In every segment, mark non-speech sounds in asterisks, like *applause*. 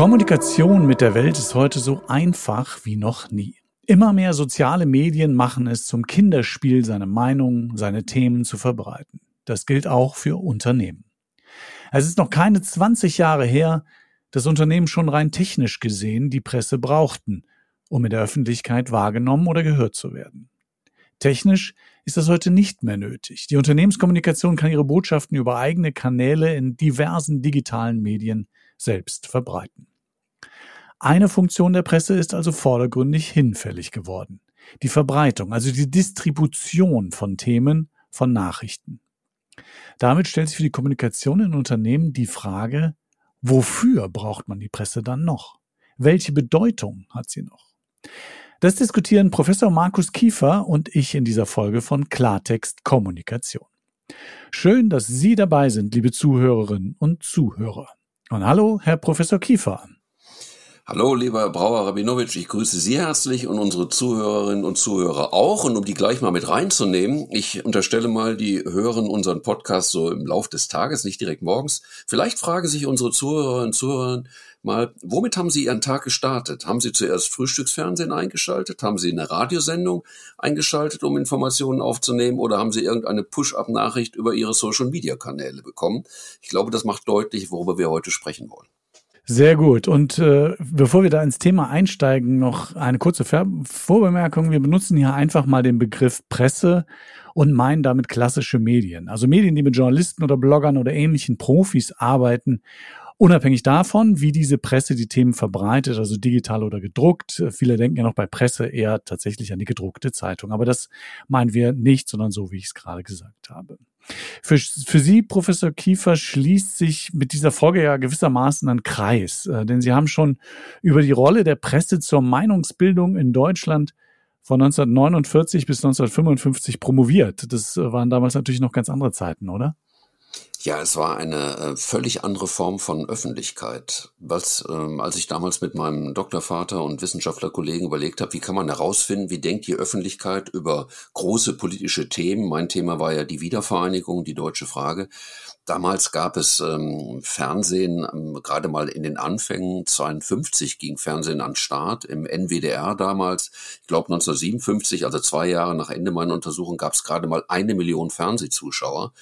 Kommunikation mit der Welt ist heute so einfach wie noch nie. Immer mehr soziale Medien machen es zum Kinderspiel, seine Meinung, seine Themen zu verbreiten. Das gilt auch für Unternehmen. Es ist noch keine 20 Jahre her, dass Unternehmen schon rein technisch gesehen die Presse brauchten, um in der Öffentlichkeit wahrgenommen oder gehört zu werden. Technisch ist das heute nicht mehr nötig. Die Unternehmenskommunikation kann ihre Botschaften über eigene Kanäle in diversen digitalen Medien selbst verbreiten. Eine Funktion der Presse ist also vordergründig hinfällig geworden. Die Verbreitung, also die Distribution von Themen, von Nachrichten. Damit stellt sich für die Kommunikation in Unternehmen die Frage, wofür braucht man die Presse dann noch? Welche Bedeutung hat sie noch? Das diskutieren Professor Markus Kiefer und ich in dieser Folge von Klartext Kommunikation. Schön, dass Sie dabei sind, liebe Zuhörerinnen und Zuhörer. Und hallo, Herr Professor Kiefer. Hallo, lieber Brauer Rabinowitsch, ich grüße Sie herzlich und unsere Zuhörerinnen und Zuhörer auch. Und um die gleich mal mit reinzunehmen, ich unterstelle mal, die hören unseren Podcast so im Lauf des Tages, nicht direkt morgens. Vielleicht fragen sich unsere Zuhörerinnen und Zuhörer, mal, womit haben Sie Ihren Tag gestartet? Haben Sie zuerst Frühstücksfernsehen eingeschaltet? Haben Sie eine Radiosendung eingeschaltet, um Informationen aufzunehmen? Oder haben Sie irgendeine Push-up-Nachricht über Ihre Social-Media-Kanäle bekommen? Ich glaube, das macht deutlich, worüber wir heute sprechen wollen. Sehr gut. Und äh, bevor wir da ins Thema einsteigen, noch eine kurze Ver Vorbemerkung. Wir benutzen hier einfach mal den Begriff Presse und meinen damit klassische Medien. Also Medien, die mit Journalisten oder Bloggern oder ähnlichen Profis arbeiten Unabhängig davon, wie diese Presse die Themen verbreitet, also digital oder gedruckt, viele denken ja noch bei Presse eher tatsächlich an die gedruckte Zeitung. Aber das meinen wir nicht, sondern so, wie ich es gerade gesagt habe. Für, für Sie, Professor Kiefer, schließt sich mit dieser Folge ja gewissermaßen ein Kreis, äh, denn Sie haben schon über die Rolle der Presse zur Meinungsbildung in Deutschland von 1949 bis 1955 promoviert. Das waren damals natürlich noch ganz andere Zeiten, oder? Ja, es war eine äh, völlig andere Form von Öffentlichkeit. Was, ähm, als ich damals mit meinem Doktorvater und Wissenschaftlerkollegen überlegt habe, wie kann man herausfinden, wie denkt die Öffentlichkeit über große politische Themen? Mein Thema war ja die Wiedervereinigung, die deutsche Frage. Damals gab es ähm, Fernsehen, ähm, gerade mal in den Anfängen, 52 ging Fernsehen an Start, im NWDR damals, ich glaube 1957, also zwei Jahre nach Ende meiner Untersuchung, gab es gerade mal eine Million Fernsehzuschauer.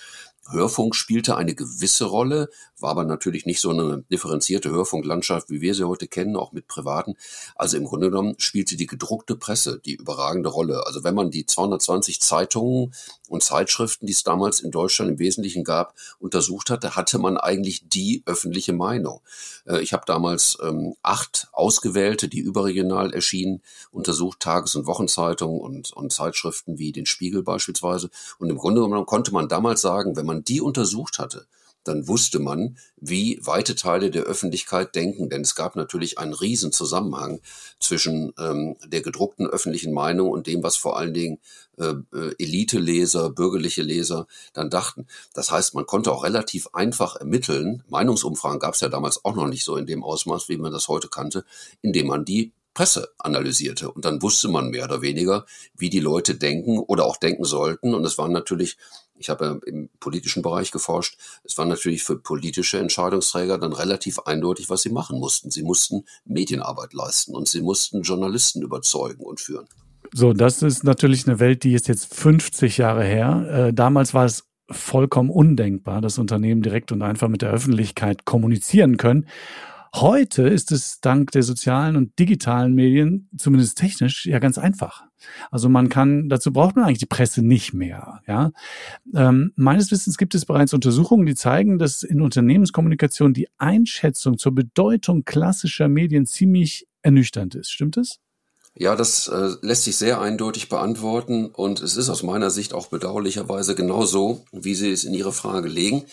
Hörfunk spielte eine gewisse Rolle, war aber natürlich nicht so eine differenzierte Hörfunklandschaft, wie wir sie heute kennen, auch mit privaten. Also im Grunde genommen spielte die gedruckte Presse die überragende Rolle. Also wenn man die 220 Zeitungen und Zeitschriften, die es damals in Deutschland im Wesentlichen gab, untersucht hatte, hatte man eigentlich die öffentliche Meinung. Äh, ich habe damals ähm, acht ausgewählte, die überregional erschienen, untersucht, Tages- und Wochenzeitungen und, und Zeitschriften wie den Spiegel beispielsweise. Und im Grunde genommen konnte man damals sagen, wenn man die untersucht hatte, dann wusste man, wie weite Teile der Öffentlichkeit denken. Denn es gab natürlich einen riesen Zusammenhang zwischen ähm, der gedruckten öffentlichen Meinung und dem, was vor allen Dingen äh, äh, Elite-Leser, bürgerliche Leser dann dachten. Das heißt, man konnte auch relativ einfach ermitteln, Meinungsumfragen gab es ja damals auch noch nicht so in dem Ausmaß, wie man das heute kannte, indem man die Presse analysierte. Und dann wusste man mehr oder weniger, wie die Leute denken oder auch denken sollten. Und es waren natürlich ich habe im politischen Bereich geforscht, es war natürlich für politische Entscheidungsträger dann relativ eindeutig, was sie machen mussten. Sie mussten Medienarbeit leisten und sie mussten Journalisten überzeugen und führen. So, das ist natürlich eine Welt, die ist jetzt 50 Jahre her. Äh, damals war es vollkommen undenkbar, dass Unternehmen direkt und einfach mit der Öffentlichkeit kommunizieren können. Heute ist es dank der sozialen und digitalen Medien, zumindest technisch, ja ganz einfach. Also man kann, dazu braucht man eigentlich die Presse nicht mehr. Ja? Ähm, meines Wissens gibt es bereits Untersuchungen, die zeigen, dass in Unternehmenskommunikation die Einschätzung zur Bedeutung klassischer Medien ziemlich ernüchternd ist. Stimmt es? Ja, das äh, lässt sich sehr eindeutig beantworten und es ist aus meiner Sicht auch bedauerlicherweise genau so, wie Sie es in Ihre Frage legen.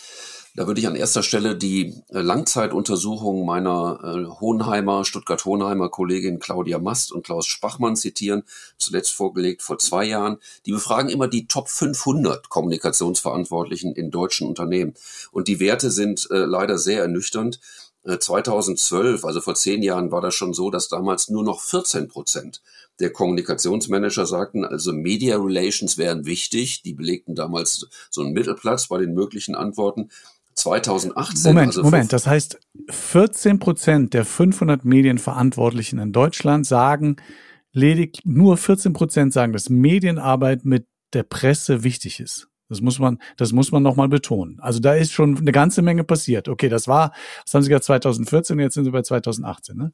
Da würde ich an erster Stelle die äh, Langzeituntersuchung meiner äh, Hohenheimer, Stuttgart-Hohenheimer Kollegin Claudia Mast und Klaus Spachmann zitieren, zuletzt vorgelegt vor zwei Jahren. Die befragen immer die Top 500 Kommunikationsverantwortlichen in deutschen Unternehmen. Und die Werte sind äh, leider sehr ernüchternd. 2012, äh, also vor zehn Jahren, war das schon so, dass damals nur noch 14 Prozent der Kommunikationsmanager sagten, also Media Relations wären wichtig. Die belegten damals so einen Mittelplatz bei den möglichen Antworten. 2018. Moment, also Moment. Das heißt, 14 Prozent der 500 Medienverantwortlichen in Deutschland sagen, ledig nur 14 Prozent sagen, dass Medienarbeit mit der Presse wichtig ist. Das muss man, das muss man nochmal betonen. Also da ist schon eine ganze Menge passiert. Okay, das war, das haben Sie gerade 2014, jetzt sind Sie bei 2018, ne?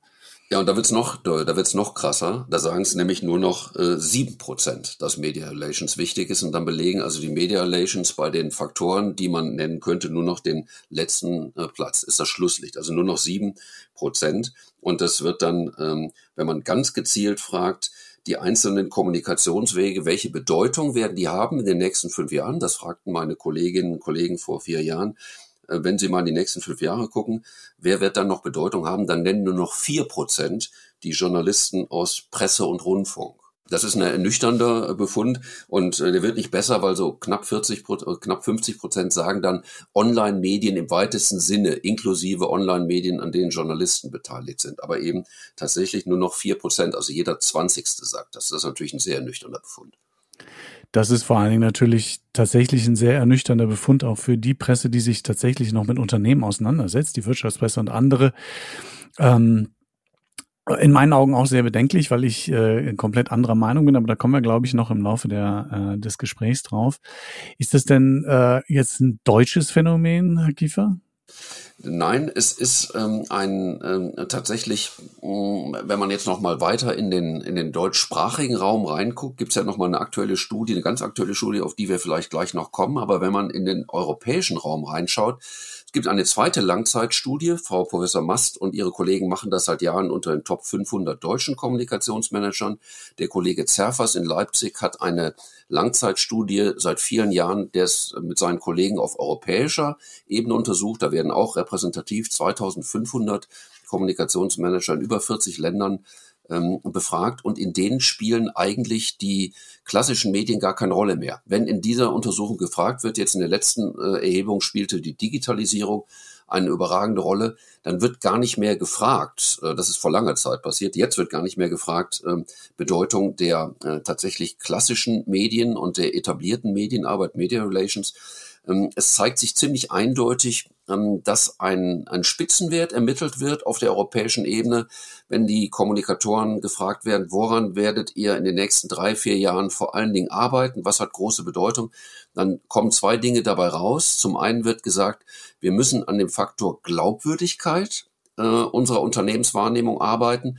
Ja, und da wird's noch, da wird's noch krasser. Da sagen es nämlich nur noch äh, sieben äh, Prozent, dass Media Relations wichtig ist und dann belegen also die Media Relations bei den Faktoren, die man nennen könnte, nur noch den letzten äh, Platz. Ist das Schlusslicht? Also nur noch sieben Prozent. Und das wird dann, ähm, wenn man ganz gezielt fragt, die einzelnen Kommunikationswege, welche Bedeutung werden die haben in den nächsten fünf Jahren? Das fragten meine Kolleginnen und Kollegen vor vier Jahren. Äh, wenn Sie mal in die nächsten fünf Jahre gucken, wer wird dann noch Bedeutung haben? Dann nennen nur noch vier Prozent die Journalisten aus Presse und Rundfunk. Das ist ein ernüchternder Befund und äh, der wird nicht besser, weil so knapp 40, äh, knapp 50 Prozent sagen dann Online-Medien im weitesten Sinne, inklusive Online-Medien, an denen Journalisten beteiligt sind. Aber eben tatsächlich nur noch vier Prozent, also jeder Zwanzigste sagt das. Das ist natürlich ein sehr ernüchternder Befund. Das ist vor allen Dingen natürlich tatsächlich ein sehr ernüchternder Befund auch für die Presse, die sich tatsächlich noch mit Unternehmen auseinandersetzt, die Wirtschaftspresse und andere. Ähm, in meinen Augen auch sehr bedenklich, weil ich äh, komplett anderer Meinung bin, aber da kommen wir, glaube ich, noch im Laufe der, äh, des Gesprächs drauf. Ist das denn äh, jetzt ein deutsches Phänomen, Herr Kiefer? Nein, es ist ähm, ein ähm, tatsächlich, mh, mm, wenn man jetzt noch mal weiter in den in den deutschsprachigen Raum reinguckt, gibt es ja noch mal eine aktuelle Studie, eine ganz aktuelle Studie, auf die wir vielleicht gleich noch kommen. Aber wenn man in den europäischen Raum reinschaut, es gibt eine zweite Langzeitstudie. Frau Professor Mast und ihre Kollegen machen das seit Jahren unter den Top 500 deutschen Kommunikationsmanagern. Der Kollege Zerfers in Leipzig hat eine Langzeitstudie seit vielen Jahren, der es mit seinen Kollegen auf europäischer Ebene untersucht. Da werden auch repräsentativ 2500 Kommunikationsmanager in über 40 Ländern ähm, befragt und in denen spielen eigentlich die klassischen Medien gar keine Rolle mehr. Wenn in dieser Untersuchung gefragt wird, jetzt in der letzten äh, Erhebung spielte die Digitalisierung eine überragende Rolle, dann wird gar nicht mehr gefragt, äh, das ist vor langer Zeit passiert, jetzt wird gar nicht mehr gefragt, äh, Bedeutung der äh, tatsächlich klassischen Medien und der etablierten Medienarbeit, Media Relations. Ähm, es zeigt sich ziemlich eindeutig, ähm, dass ein, ein Spitzenwert ermittelt wird auf der europäischen Ebene, wenn die Kommunikatoren gefragt werden, woran werdet ihr in den nächsten drei, vier Jahren vor allen Dingen arbeiten, was hat große Bedeutung, dann kommen zwei Dinge dabei raus. Zum einen wird gesagt, wir müssen an dem Faktor Glaubwürdigkeit äh, unserer Unternehmenswahrnehmung arbeiten.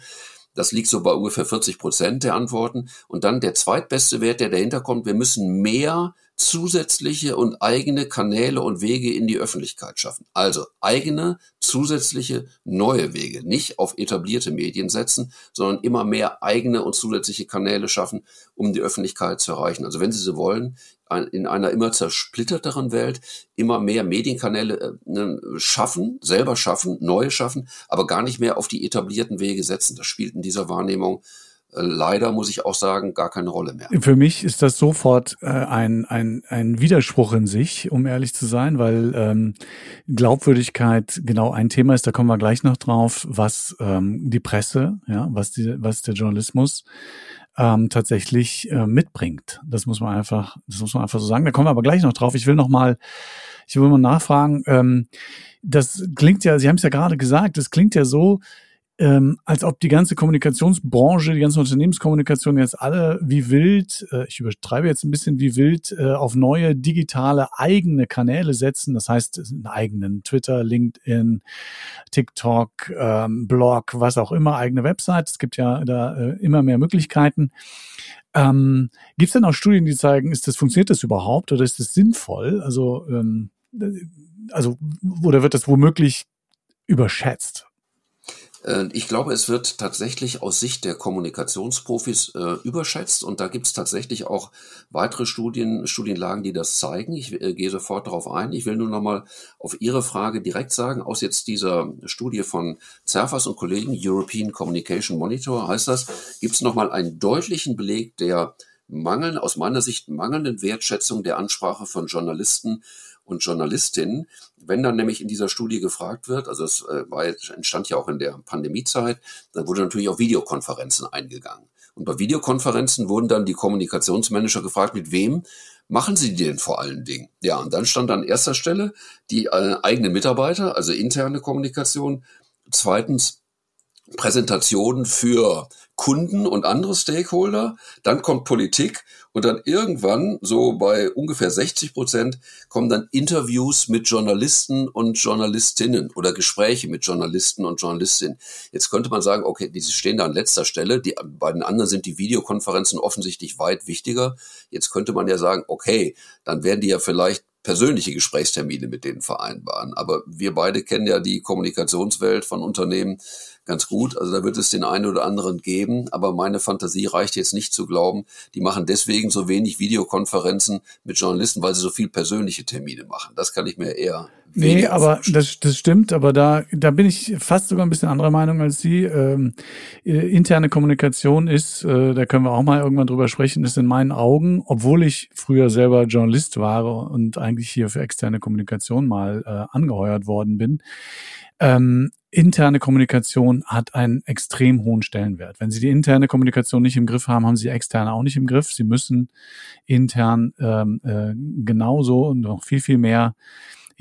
Das liegt so bei ungefähr 40 Prozent der Antworten. Und dann der zweitbeste Wert, der dahinter kommt, wir müssen mehr zusätzliche und eigene Kanäle und Wege in die Öffentlichkeit schaffen. Also eigene, zusätzliche, neue Wege. Nicht auf etablierte Medien setzen, sondern immer mehr eigene und zusätzliche Kanäle schaffen, um die Öffentlichkeit zu erreichen. Also wenn Sie so wollen, in einer immer zersplitterteren Welt immer mehr Medienkanäle äh, ne, schaffen, selber schaffen, neue schaffen, aber gar nicht mehr auf die etablierten Wege setzen. Das spielt in dieser Wahrnehmung leider, muss ich auch sagen, gar keine Rolle mehr. Für mich ist das sofort äh, ein, ein, ein Widerspruch in sich, um ehrlich zu sein, weil ähm, Glaubwürdigkeit genau ein Thema ist, da kommen wir gleich noch drauf, was ähm, die Presse, ja, was, die, was der Journalismus ähm, tatsächlich äh, mitbringt. Das muss man einfach, das muss man einfach so sagen. Da kommen wir aber gleich noch drauf. Ich will noch mal, ich will mal nachfragen. Ähm, das klingt ja, Sie haben es ja gerade gesagt, das klingt ja so, ähm, als ob die ganze Kommunikationsbranche, die ganze Unternehmenskommunikation jetzt alle wie wild, äh, ich übertreibe jetzt ein bisschen wie wild, äh, auf neue digitale eigene Kanäle setzen. Das heißt, einen eigenen Twitter, LinkedIn, TikTok, ähm, Blog, was auch immer, eigene Website. Es gibt ja da äh, immer mehr Möglichkeiten. Ähm, Gibt es denn auch Studien, die zeigen, ist das funktioniert das überhaupt oder ist das sinnvoll? Also ähm, also oder wird das womöglich überschätzt? Äh, ich glaube, es wird tatsächlich aus Sicht der Kommunikationsprofis äh, überschätzt und da gibt es tatsächlich auch weitere Studien, Studienlagen, die das zeigen. Ich äh, gehe sofort darauf ein. Ich will nur noch mal auf Ihre Frage direkt sagen, aus jetzt dieser Studie von Zerfas und Kollegen, European Communication Monitor heißt das, gibt es noch mal einen deutlichen Beleg der mangeln, aus meiner Sicht mangelnden Wertschätzung der Ansprache von Journalisten und Journalistinnen. Wenn dann nämlich in dieser Studie gefragt wird, also es äh, war, entstand ja auch in der Pandemiezeit, dann wurde natürlich auf Videokonferenzen eingegangen. Und bei Videokonferenzen wurden dann die Kommunikationsmanager gefragt, mit wem machen Sie die denn vor allen Dingen? Ja, und dann stand an erster Stelle die äh, eigenen Mitarbeiter, also interne Kommunikation. Zweitens Präsentationen für Kunden und andere Stakeholder, dann kommt Politik und dann irgendwann, so bei ungefähr 60 Prozent, kommen dann Interviews mit Journalisten und Journalistinnen oder Gespräche mit Journalisten und Journalistinnen. Jetzt könnte man sagen, okay, diese stehen da an letzter Stelle, die beiden anderen sind die Videokonferenzen offensichtlich weit wichtiger. Jetzt könnte man ja sagen, okay, dann werden die ja vielleicht persönliche Gesprächstermine mit denen vereinbaren. Aber wir beide kennen ja die Kommunikationswelt von Unternehmen ganz gut. Also da wird es den einen oder anderen geben, aber meine Fantasie reicht jetzt nicht zu glauben, die machen deswegen so wenig Videokonferenzen mit Journalisten, weil sie so viel persönliche Termine machen. Das kann ich mir eher Nee, aber das, das stimmt, aber da, da bin ich fast sogar ein bisschen anderer Meinung als Sie. Ähm, äh, interne Kommunikation ist, äh, da können wir auch mal irgendwann drüber sprechen, ist in meinen Augen, obwohl ich früher selber Journalist war und eigentlich hier für externe Kommunikation mal äh, angeheuert worden bin, ähm, interne Kommunikation hat einen extrem hohen Stellenwert. Wenn Sie die interne Kommunikation nicht im Griff haben, haben Sie externe auch nicht im Griff. Sie müssen intern ähm, äh, genauso und noch viel, viel mehr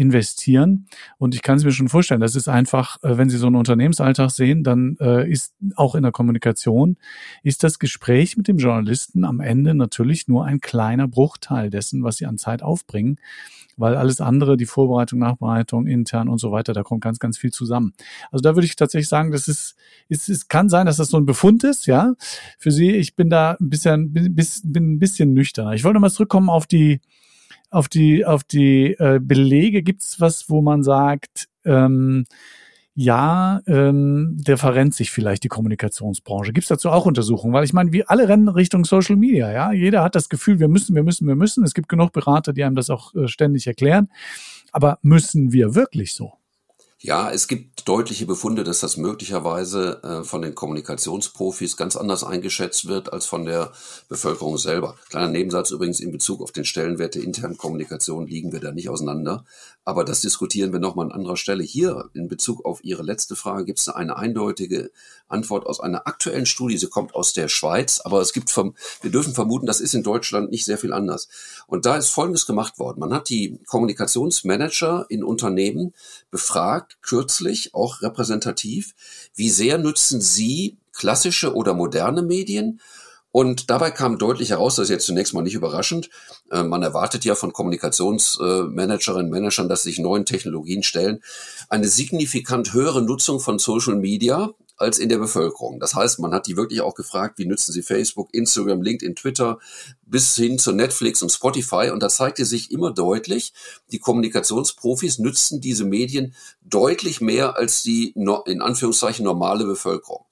investieren. Und ich kann es mir schon vorstellen, das ist einfach, äh, wenn Sie so einen Unternehmensalltag sehen, dann äh, ist auch in der Kommunikation, ist das Gespräch mit dem Journalisten am Ende natürlich nur ein kleiner Bruchteil dessen, was Sie an Zeit aufbringen weil alles andere, die Vorbereitung, Nachbereitung, intern und so weiter, da kommt ganz, ganz viel zusammen. Also da würde ich tatsächlich sagen, das ist, ist es kann sein, dass das so ein Befund ist, ja, für Sie. Ich bin da ein bisschen, bin, bin ein bisschen nüchterner. Ich wollte mal zurückkommen auf die, auf die, auf die äh, Belege. Gibt es was, wo man sagt, ähm, ja, ähm, der verrennt sich vielleicht die Kommunikationsbranche. Gibt es dazu auch Untersuchungen? Weil ich meine, wir alle rennen Richtung Social Media, ja. Jeder hat das Gefühl, wir müssen, wir müssen, wir müssen. Es gibt genug Berater, die einem das auch äh, ständig erklären. Aber müssen wir wirklich so? Ja, es gibt deutliche Befunde, dass das möglicherweise äh, von den Kommunikationsprofis ganz anders eingeschätzt wird als von der Bevölkerung selber. Kleiner Nebensatz übrigens in Bezug auf den Stellenwert der internen Kommunikation liegen wir da nicht auseinander. Aber das diskutieren wir nochmal an anderer Stelle. Hier in Bezug auf Ihre letzte Frage gibt es eine eindeutige Antwort aus einer aktuellen Studie. Sie kommt aus der Schweiz, aber es gibt, vom, wir dürfen vermuten, das ist in Deutschland nicht sehr viel anders. Und da ist Folgendes gemacht worden. Man hat die Kommunikationsmanager in Unternehmen befragt, kürzlich, auch repräsentativ, wie sehr nutzen sie klassische oder moderne Medien und dabei kam deutlich heraus, das ist jetzt zunächst mal nicht überraschend, äh, man erwartet ja von Kommunikationsmanagerinnen und Managern, dass sich neuen Technologien stellen, eine signifikant höhere Nutzung von Social Media als in der Bevölkerung. Das heißt, man hat die wirklich auch gefragt, wie nutzen sie Facebook, Instagram, LinkedIn, Twitter, bis hin zu Netflix und Spotify. Und da zeigte sich immer deutlich, die Kommunikationsprofis nützen diese Medien deutlich mehr als die in Anführungszeichen normale Bevölkerung.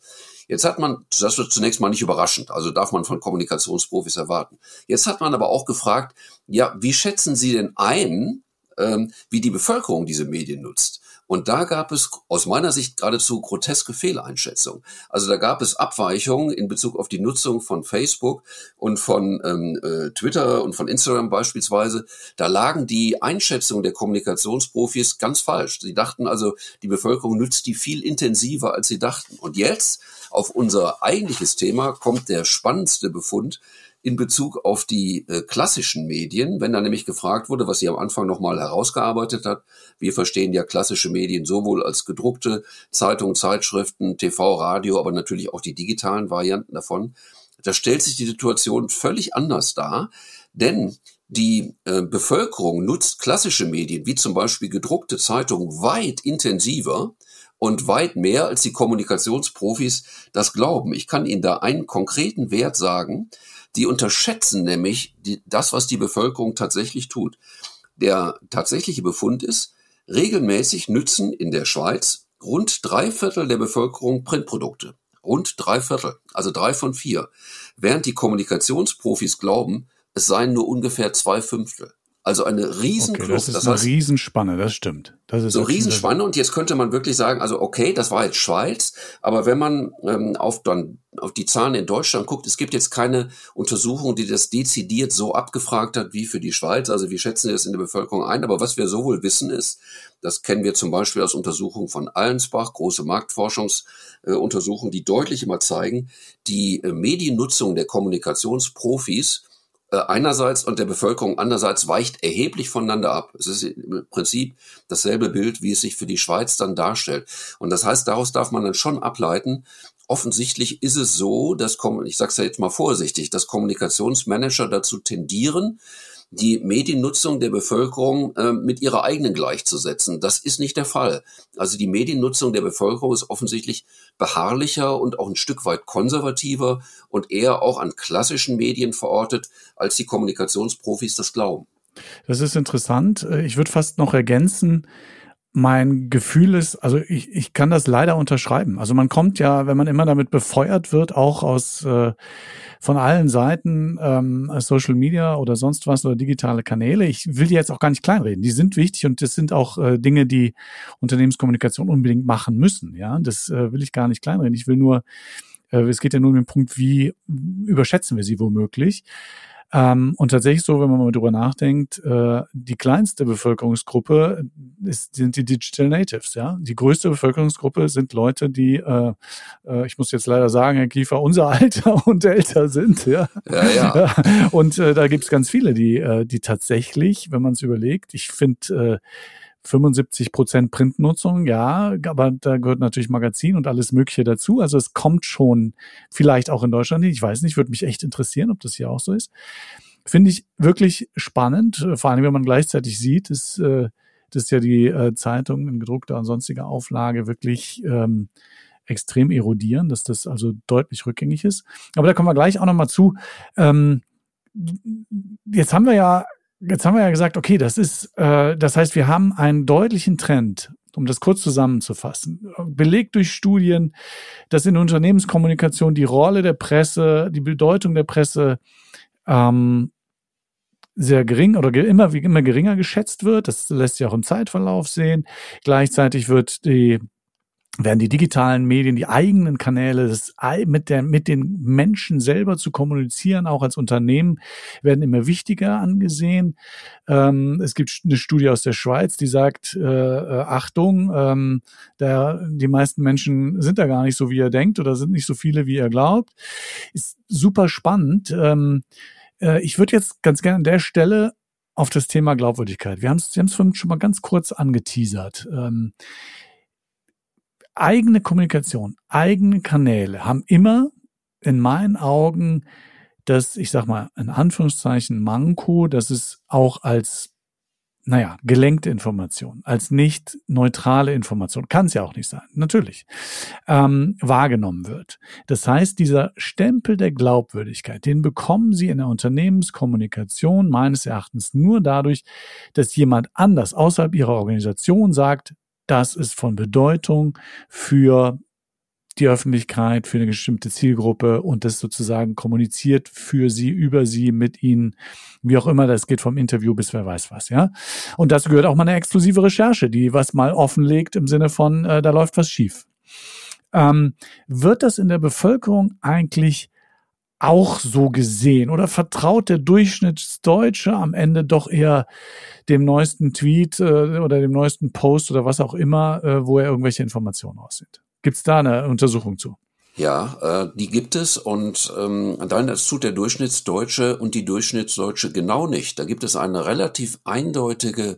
Jetzt hat man, das wird zunächst mal nicht überraschend, also darf man von Kommunikationsprofis erwarten. Jetzt hat man aber auch gefragt, ja, wie schätzen Sie denn ein, ähm, wie die Bevölkerung diese Medien nutzt? Und da gab es aus meiner Sicht geradezu groteske Fehleinschätzungen. Also da gab es Abweichungen in Bezug auf die Nutzung von Facebook und von ähm, äh, Twitter und von Instagram beispielsweise. Da lagen die Einschätzungen der Kommunikationsprofis ganz falsch. Sie dachten also, die Bevölkerung nützt die viel intensiver, als sie dachten. Und jetzt auf unser eigentliches Thema kommt der spannendste Befund in Bezug auf die äh, klassischen Medien, wenn da nämlich gefragt wurde, was sie am Anfang nochmal herausgearbeitet hat. Wir verstehen ja klassische Medien sowohl als gedruckte Zeitungen, Zeitschriften, TV, Radio, aber natürlich auch die digitalen Varianten davon. Da stellt sich die Situation völlig anders dar, denn die äh, Bevölkerung nutzt klassische Medien, wie zum Beispiel gedruckte Zeitungen, weit intensiver und weit mehr als die Kommunikationsprofis das glauben. Ich kann Ihnen da einen konkreten Wert sagen. Die unterschätzen nämlich die, das, was die Bevölkerung tatsächlich tut. Der tatsächliche Befund ist, regelmäßig nützen in der Schweiz rund drei Viertel der Bevölkerung Printprodukte. Rund drei Viertel, also drei von vier. Während die Kommunikationsprofis glauben, es seien nur ungefähr zwei Fünftel. Also eine Riesenkluft. Okay, das ist das eine heißt, Riesenspanne, das stimmt. Das ist so Riesenspanne und jetzt könnte man wirklich sagen, also okay, das war jetzt Schweiz, aber wenn man ähm, auf dann auf die Zahlen in Deutschland guckt, es gibt jetzt keine Untersuchung, die das dezidiert so abgefragt hat wie für die Schweiz. Also wir schätzen das in der Bevölkerung ein, aber was wir so wohl wissen ist, das kennen wir zum Beispiel aus Untersuchungen von Allensbach, große Marktforschungsuntersuchungen, äh, die deutlich immer zeigen, die äh, Mediennutzung der Kommunikationsprofis einerseits und der Bevölkerung andererseits weicht erheblich voneinander ab. Es ist im Prinzip dasselbe Bild, wie es sich für die Schweiz dann darstellt. Und das heißt, daraus darf man dann schon ableiten, offensichtlich ist es so, dass, ich sage es ja jetzt mal vorsichtig, dass Kommunikationsmanager dazu tendieren, die Mediennutzung der Bevölkerung äh, mit ihrer eigenen gleichzusetzen. Das ist nicht der Fall. Also die Mediennutzung der Bevölkerung ist offensichtlich beharrlicher und auch ein Stück weit konservativer und eher auch an klassischen Medien verortet, als die Kommunikationsprofis das glauben. Das ist interessant. Ich würde fast noch ergänzen, mein Gefühl ist, also ich, ich kann das leider unterschreiben. Also man kommt ja, wenn man immer damit befeuert wird, auch aus äh, von allen Seiten ähm, Social Media oder sonst was oder digitale Kanäle. Ich will die jetzt auch gar nicht kleinreden. Die sind wichtig und das sind auch äh, Dinge, die Unternehmenskommunikation unbedingt machen müssen. Ja, das äh, will ich gar nicht kleinreden. Ich will nur, äh, es geht ja nur um den Punkt, wie überschätzen wir sie womöglich. Ähm, und tatsächlich so, wenn man mal drüber nachdenkt, äh, die kleinste Bevölkerungsgruppe ist, sind die Digital Natives, ja. Die größte Bevölkerungsgruppe sind Leute, die, äh, äh, ich muss jetzt leider sagen, Herr Kiefer, unser *laughs* Alter und älter sind, ja. ja, ja. *laughs* Und äh, da gibt's ganz viele, die, äh, die tatsächlich, wenn man es überlegt, ich finde, äh, 75 Prozent Printnutzung, ja, aber da gehört natürlich Magazin und alles Mögliche dazu. Also es kommt schon vielleicht auch in Deutschland Ich weiß nicht, würde mich echt interessieren, ob das hier auch so ist. Finde ich wirklich spannend, vor allem wenn man gleichzeitig sieht, dass, äh, dass ja die äh, Zeitung in gedruckter und sonstiger Auflage wirklich ähm, extrem erodieren, dass das also deutlich rückgängig ist. Aber da kommen wir gleich auch nochmal zu. Ähm, jetzt haben wir ja Jetzt haben wir ja gesagt, okay, das ist, äh, das heißt, wir haben einen deutlichen Trend, um das kurz zusammenzufassen, belegt durch Studien, dass in Unternehmenskommunikation die Rolle der Presse, die Bedeutung der Presse ähm, sehr gering oder immer, immer geringer geschätzt wird. Das lässt sich auch im Zeitverlauf sehen. Gleichzeitig wird die werden die digitalen Medien, die eigenen Kanäle, das mit, der, mit den Menschen selber zu kommunizieren, auch als Unternehmen, werden immer wichtiger angesehen. Ähm, es gibt eine Studie aus der Schweiz, die sagt, äh, äh, Achtung, ähm, der, die meisten Menschen sind da gar nicht so, wie ihr denkt oder sind nicht so viele, wie ihr glaubt. Ist super spannend. Ähm, äh, ich würde jetzt ganz gerne an der Stelle auf das Thema Glaubwürdigkeit. Wir haben es vorhin schon mal ganz kurz angeteasert. Ähm, eigene Kommunikation, eigene Kanäle haben immer in meinen Augen das, ich sag mal, in Anführungszeichen Manko, dass es auch als, naja, gelenkte Information, als nicht neutrale Information, kann es ja auch nicht sein, natürlich, ähm, wahrgenommen wird. Das heißt, dieser Stempel der Glaubwürdigkeit, den bekommen Sie in der Unternehmenskommunikation meines Erachtens nur dadurch, dass jemand anders außerhalb Ihrer Organisation sagt, das ist von Bedeutung für die Öffentlichkeit, für eine bestimmte Zielgruppe und das sozusagen kommuniziert für sie, über sie, mit ihnen, wie auch immer, das geht vom Interview bis wer weiß was, ja. Und dazu gehört auch mal eine exklusive Recherche, die was mal offenlegt im Sinne von, äh, da läuft was schief. Ähm, wird das in der Bevölkerung eigentlich auch so gesehen? Oder vertraut der Durchschnittsdeutsche am Ende doch eher dem neuesten Tweet äh, oder dem neuesten Post oder was auch immer, äh, wo er irgendwelche Informationen aussieht? Gibt es da eine Untersuchung zu? Ja, äh, die gibt es und ähm, dann das tut der Durchschnittsdeutsche und die Durchschnittsdeutsche genau nicht. Da gibt es eine relativ eindeutige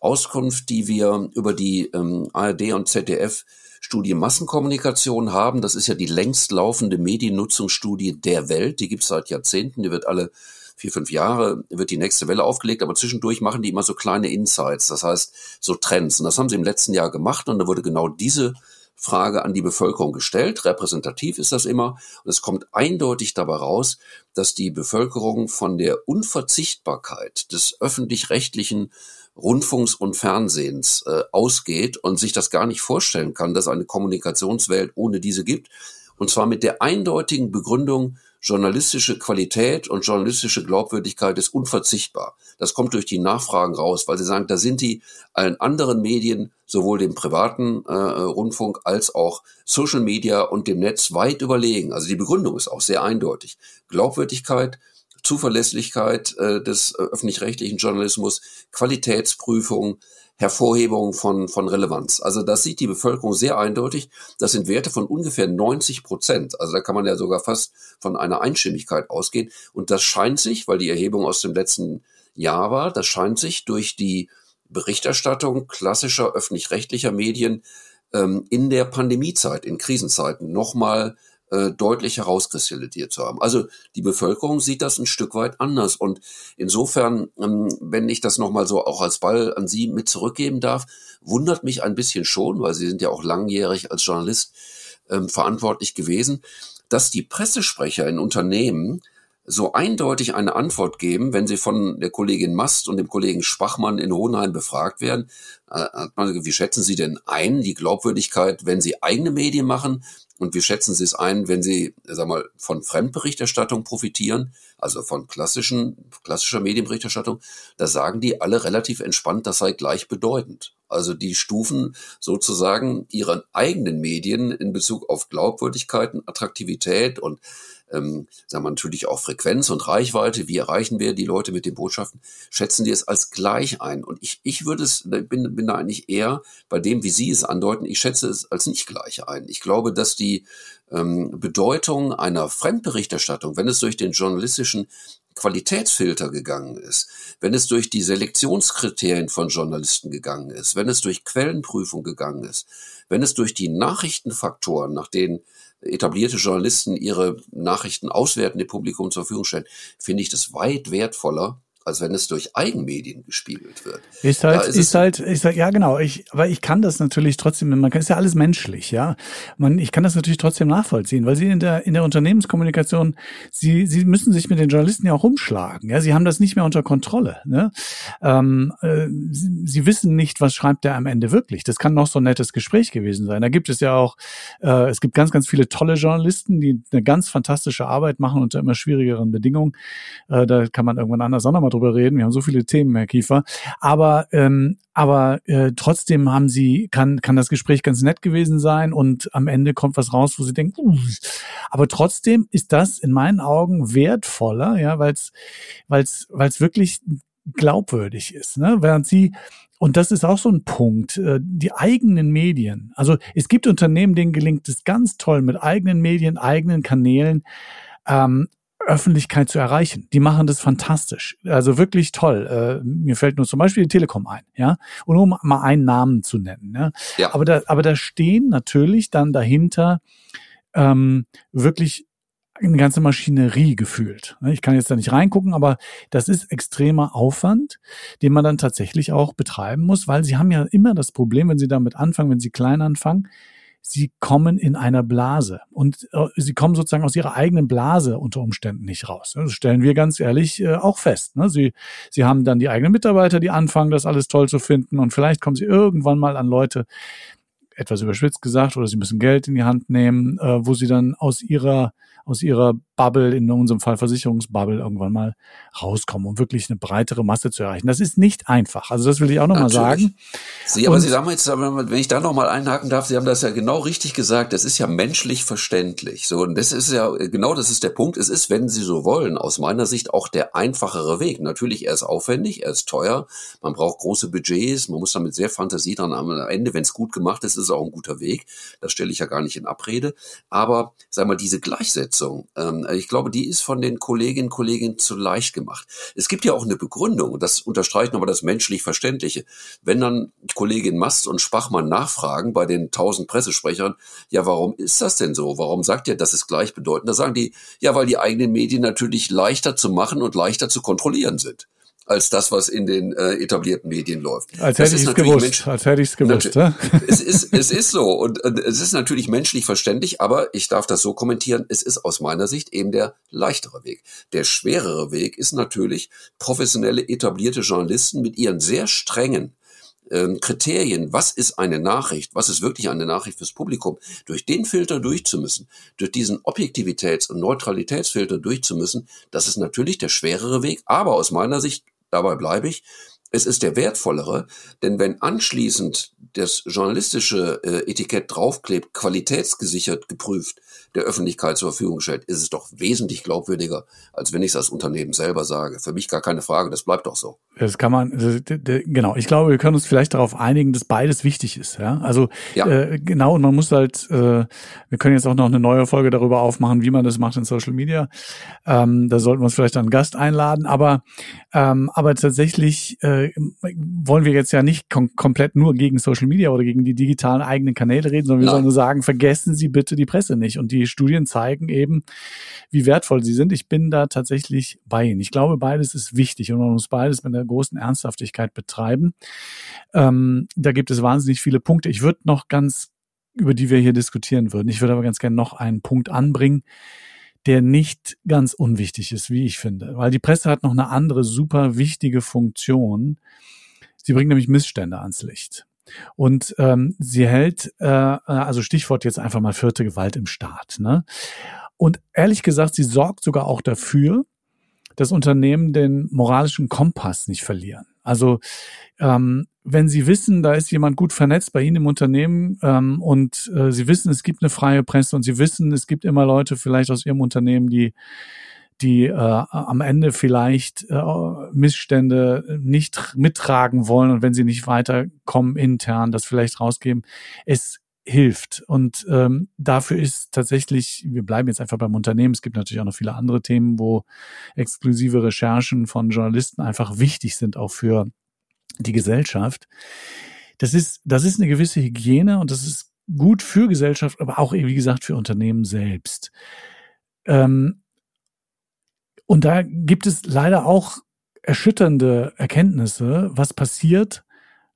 Auskunft, die wir über die ähm, ARD und ZDF Studie Massenkommunikation haben. Das ist ja die längst laufende Mediennutzungsstudie der Welt. Die gibt es seit Jahrzehnten. Die wird alle vier, fünf Jahre, wird die nächste Welle aufgelegt. Aber zwischendurch machen die immer so kleine Insights. Das heißt, so Trends. Und das haben sie im letzten Jahr gemacht. Und da wurde genau diese Frage an die Bevölkerung gestellt. Repräsentativ ist das immer. Und es kommt eindeutig dabei raus, dass die Bevölkerung von der Unverzichtbarkeit des öffentlich-rechtlichen Rundfunks und Fernsehens äh, ausgeht und sich das gar nicht vorstellen kann, dass eine Kommunikationswelt ohne diese gibt. Und zwar mit der eindeutigen Begründung, journalistische Qualität und journalistische Glaubwürdigkeit ist unverzichtbar. Das kommt durch die Nachfragen raus, weil sie sagen, da sind die allen anderen Medien, sowohl dem privaten äh, Rundfunk als auch Social Media und dem Netz weit überlegen. Also die Begründung ist auch sehr eindeutig. Glaubwürdigkeit, Zuverlässigkeit äh, des äh, öffentlich-rechtlichen Journalismus, Qualitätsprüfung, Hervorhebung von, von Relevanz. Also das sieht die Bevölkerung sehr eindeutig. Das sind Werte von ungefähr 90 Prozent. Also da kann man ja sogar fast von einer Einstimmigkeit ausgehen. Und das scheint sich, weil die Erhebung aus dem letzten Jahr war, das scheint sich durch die Berichterstattung klassischer öffentlich-rechtlicher Medien ähm, in der Pandemiezeit, in Krisenzeiten nochmal äh, deutlich herauskristallisiert zu haben. Also die Bevölkerung sieht das ein Stück weit anders. Und insofern, ähm, wenn ich das nochmal so auch als Ball an Sie mit zurückgeben darf, wundert mich ein bisschen schon, weil Sie sind ja auch langjährig als Journalist ähm, verantwortlich gewesen, dass die Pressesprecher in Unternehmen so eindeutig eine Antwort geben, wenn sie von der Kollegin Mast und dem Kollegen Spachmann in Hohenheim befragt werden, äh, wie schätzen Sie denn ein, die Glaubwürdigkeit, wenn Sie eigene Medien machen und wie schätzen Sie es ein, wenn Sie, sag mal, von Fremdberichterstattung profitieren, also von klassischen, klassischer Medienberichterstattung? Da sagen die alle relativ entspannt, das sei gleichbedeutend. Also die stufen sozusagen ihren eigenen Medien in Bezug auf Glaubwürdigkeiten, Attraktivität und ähm, sagen wir natürlich auch Frequenz und Reichweite, wie erreichen wir die Leute mit den Botschaften, schätzen die es als gleich ein. Und ich, ich würde es, bin, bin da eigentlich eher bei dem, wie Sie es andeuten, ich schätze es als nicht gleich ein. Ich glaube, dass die ähm, Bedeutung einer Fremdberichterstattung, wenn es durch den journalistischen Qualitätsfilter gegangen ist, wenn es durch die Selektionskriterien von Journalisten gegangen ist, wenn es durch Quellenprüfung gegangen ist, wenn es durch die Nachrichtenfaktoren, nach denen etablierte Journalisten ihre Nachrichten auswerten, dem Publikum zur Verfügung stellen, finde ich das weit wertvoller, als wenn es durch Eigenmedien gespiegelt wird. Ist halt, ist, ist halt, ist halt, ja genau. Ich, aber ich kann das natürlich trotzdem, man kann, ist ja alles menschlich, ja. Man, ich kann das natürlich trotzdem nachvollziehen, weil sie in der in der Unternehmenskommunikation, sie sie müssen sich mit den Journalisten ja auch rumschlagen, ja. Sie haben das nicht mehr unter Kontrolle, ne? Ähm, äh, sie, sie wissen nicht, was schreibt der am Ende wirklich. Das kann noch so ein nettes Gespräch gewesen sein. Da gibt es ja auch, äh, es gibt ganz ganz viele tolle Journalisten, die eine ganz fantastische Arbeit machen unter immer schwierigeren Bedingungen. Äh, da kann man irgendwann anders auch nochmal drüber reden. Wir haben so viele Themen, Herr Kiefer. Aber ähm, aber äh, trotzdem haben Sie kann kann das Gespräch ganz nett gewesen sein und am Ende kommt was raus, wo Sie denken. Uh, aber trotzdem ist das in meinen Augen wertvoller, ja, weil es weil es weil es wirklich glaubwürdig ist, ne? Während Sie und das ist auch so ein Punkt, äh, die eigenen Medien. Also es gibt Unternehmen, denen gelingt es ganz toll mit eigenen Medien, eigenen Kanälen, ähm, Öffentlichkeit zu erreichen. Die machen das fantastisch. Also wirklich toll. Äh, mir fällt nur zum Beispiel die Telekom ein, ja. Und um mal einen Namen zu nennen. Ja? ja. Aber, da, aber da stehen natürlich dann dahinter ähm, wirklich eine ganze Maschinerie gefühlt. Ich kann jetzt da nicht reingucken, aber das ist extremer Aufwand, den man dann tatsächlich auch betreiben muss, weil sie haben ja immer das Problem, wenn sie damit anfangen, wenn sie klein anfangen, sie kommen in einer Blase und äh, sie kommen sozusagen aus ihrer eigenen Blase unter Umständen nicht raus. Das stellen wir ganz ehrlich äh, auch fest. Ne? Sie, sie haben dann die eigenen Mitarbeiter, die anfangen, das alles toll zu finden und vielleicht kommen sie irgendwann mal an Leute, etwas überschwitzt gesagt, oder sie müssen Geld in die Hand nehmen, äh, wo sie dann aus ihrer aus ihrer Bubble, in unserem Fall Versicherungsbubble, irgendwann mal rauskommen, um wirklich eine breitere Masse zu erreichen. Das ist nicht einfach. Also das will ich auch nochmal sagen. Sie, aber Und, Sie sagen jetzt, wenn ich da nochmal einhaken darf, Sie haben das ja genau richtig gesagt, das ist ja menschlich verständlich. So, und das ist ja, genau das ist der Punkt. Es ist, wenn Sie so wollen, aus meiner Sicht auch der einfachere Weg. Natürlich, er ist aufwendig, er ist teuer, man braucht große Budgets, man muss damit sehr Fantasie dran. Am Ende, wenn es gut gemacht ist, ist es auch ein guter Weg. Das stelle ich ja gar nicht in Abrede. Aber, sag mal, diese Gleichsetzung, Umsetzung, ähm, ich glaube, die ist von den Kolleginnen und Kollegen zu leicht gemacht. Es gibt ja auch eine Begründung, und das unterstreicht nochmal das menschlich Verständliche. Wenn dann Kollegin Mast und Spachmann nachfragen bei den tausend Pressesprechern, ja, warum ist das denn so? Warum sagt ihr, das ist gleichbedeutend? Da sagen die, ja, weil die eigenen Medien natürlich leichter zu machen und leichter zu kontrollieren sind als das, was in den äh, etablierten Medien läuft. Als hätte ich es gewusst. Als hätte ich es gewusst. Ja? *laughs* es, ist, es ist so und, und es ist natürlich menschlich verständlich, aber ich darf das so kommentieren, es ist aus meiner Sicht eben der leichtere Weg. Der schwerere Weg ist natürlich professionelle, etablierte Journalisten mit ihren sehr strengen ähm, Kriterien, was ist eine Nachricht, was ist wirklich eine Nachricht fürs Publikum, durch den Filter durchzumüssen, durch diesen Objektivitäts- und Neutralitätsfilter durchzumüssen, das ist natürlich der schwerere Weg, aber aus meiner Sicht dabei bleibe ich, es ist der wertvollere, denn wenn anschließend das journalistische äh, Etikett draufklebt, qualitätsgesichert geprüft, der Öffentlichkeit zur Verfügung stellt, ist es doch wesentlich glaubwürdiger, als wenn ich es als Unternehmen selber sage. Für mich gar keine Frage, das bleibt doch so. Das kann man, genau. Ich glaube, wir können uns vielleicht darauf einigen, dass beides wichtig ist. Ja, also ja. Äh, genau. Und man muss halt, äh, wir können jetzt auch noch eine neue Folge darüber aufmachen, wie man das macht in Social Media. Ähm, da sollten wir uns vielleicht einen Gast einladen. Aber, ähm, aber tatsächlich äh, wollen wir jetzt ja nicht kom komplett nur gegen Social Media oder gegen die digitalen eigenen Kanäle reden, sondern wir Nein. sollen nur sagen, vergessen Sie bitte die Presse nicht. Und die Studien zeigen eben, wie wertvoll sie sind. Ich bin da tatsächlich bei Ihnen. Ich glaube, beides ist wichtig und man muss beides mit einer großen Ernsthaftigkeit betreiben. Ähm, da gibt es wahnsinnig viele Punkte. Ich würde noch ganz, über die wir hier diskutieren würden. Ich würde aber ganz gerne noch einen Punkt anbringen, der nicht ganz unwichtig ist, wie ich finde. Weil die Presse hat noch eine andere super wichtige Funktion. Sie bringt nämlich Missstände ans Licht. Und ähm, sie hält, äh, also Stichwort jetzt einfach mal vierte Gewalt im Staat. Ne? Und ehrlich gesagt, sie sorgt sogar auch dafür, dass Unternehmen den moralischen Kompass nicht verlieren. Also ähm, wenn Sie wissen, da ist jemand gut vernetzt bei Ihnen im Unternehmen ähm, und äh, Sie wissen, es gibt eine freie Presse und Sie wissen, es gibt immer Leute vielleicht aus Ihrem Unternehmen, die die äh, am Ende vielleicht äh, Missstände nicht mittragen wollen und wenn sie nicht weiterkommen intern, das vielleicht rausgeben. Es hilft. Und ähm, dafür ist tatsächlich, wir bleiben jetzt einfach beim Unternehmen, es gibt natürlich auch noch viele andere Themen, wo exklusive Recherchen von Journalisten einfach wichtig sind, auch für die Gesellschaft. Das ist, das ist eine gewisse Hygiene und das ist gut für Gesellschaft, aber auch, wie gesagt, für Unternehmen selbst. Ähm, und da gibt es leider auch erschütternde Erkenntnisse, was passiert,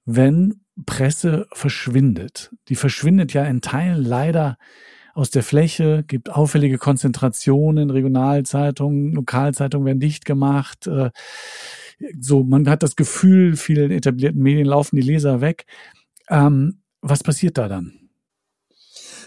wenn Presse verschwindet. Die verschwindet ja in Teilen leider aus der Fläche, gibt auffällige Konzentrationen, Regionalzeitungen, Lokalzeitungen werden dicht gemacht. Äh, so, man hat das Gefühl, vielen etablierten Medien laufen die Leser weg. Ähm, was passiert da dann?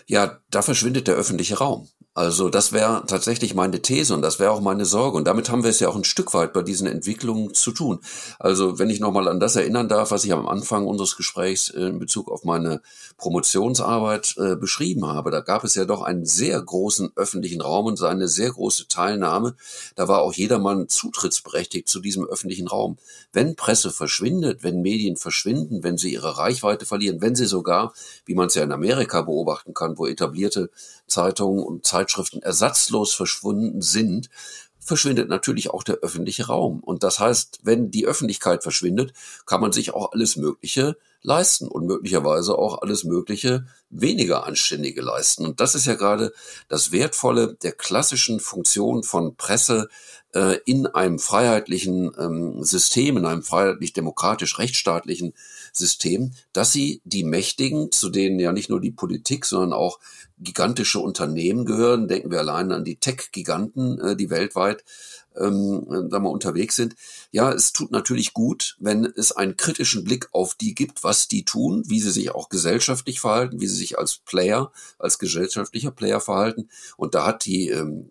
Ja, da verschwindet der öffentliche Raum. Also das wäre tatsächlich meine These und das wäre auch meine Sorge. Und damit haben wir es ja auch ein Stück weit bei diesen Entwicklungen zu tun. Also wenn ich nochmal an das erinnern darf, was ich am Anfang unseres Gesprächs äh, in Bezug auf meine Promotionsarbeit äh, beschrieben habe, da gab es ja doch einen sehr großen öffentlichen Raum und eine sehr große Teilnahme. Da war auch jedermann zutrittsberechtigt zu diesem öffentlichen Raum. Wenn Presse verschwindet, wenn Medien verschwinden, wenn sie ihre Reichweite verlieren, wenn sie sogar, wie man es ja in Amerika beobachten kann, wo etablierte Zeitungen und Zeitschriften ersatzlos verschwunden sind, verschwindet natürlich auch der öffentliche Raum. Und das heißt, wenn die Öffentlichkeit verschwindet, kann man sich auch alles Mögliche leisten und möglicherweise auch alles Mögliche weniger Anständige leisten. Und das ist ja gerade das Wertvolle der klassischen Funktion von Presse äh, in einem freiheitlichen ähm, System, in einem freiheitlich-demokratisch-rechtsstaatlichen System, dass sie die Mächtigen, zu denen ja nicht nur die Politik, sondern auch gigantische Unternehmen gehören. Denken wir allein an die Tech-Giganten, äh, die weltweit ähm, da mal unterwegs sind. Ja, es tut natürlich gut, wenn es einen kritischen Blick auf die gibt, was die tun, wie sie sich auch gesellschaftlich verhalten, wie sie sich als Player, als gesellschaftlicher Player verhalten. Und da hat die ähm,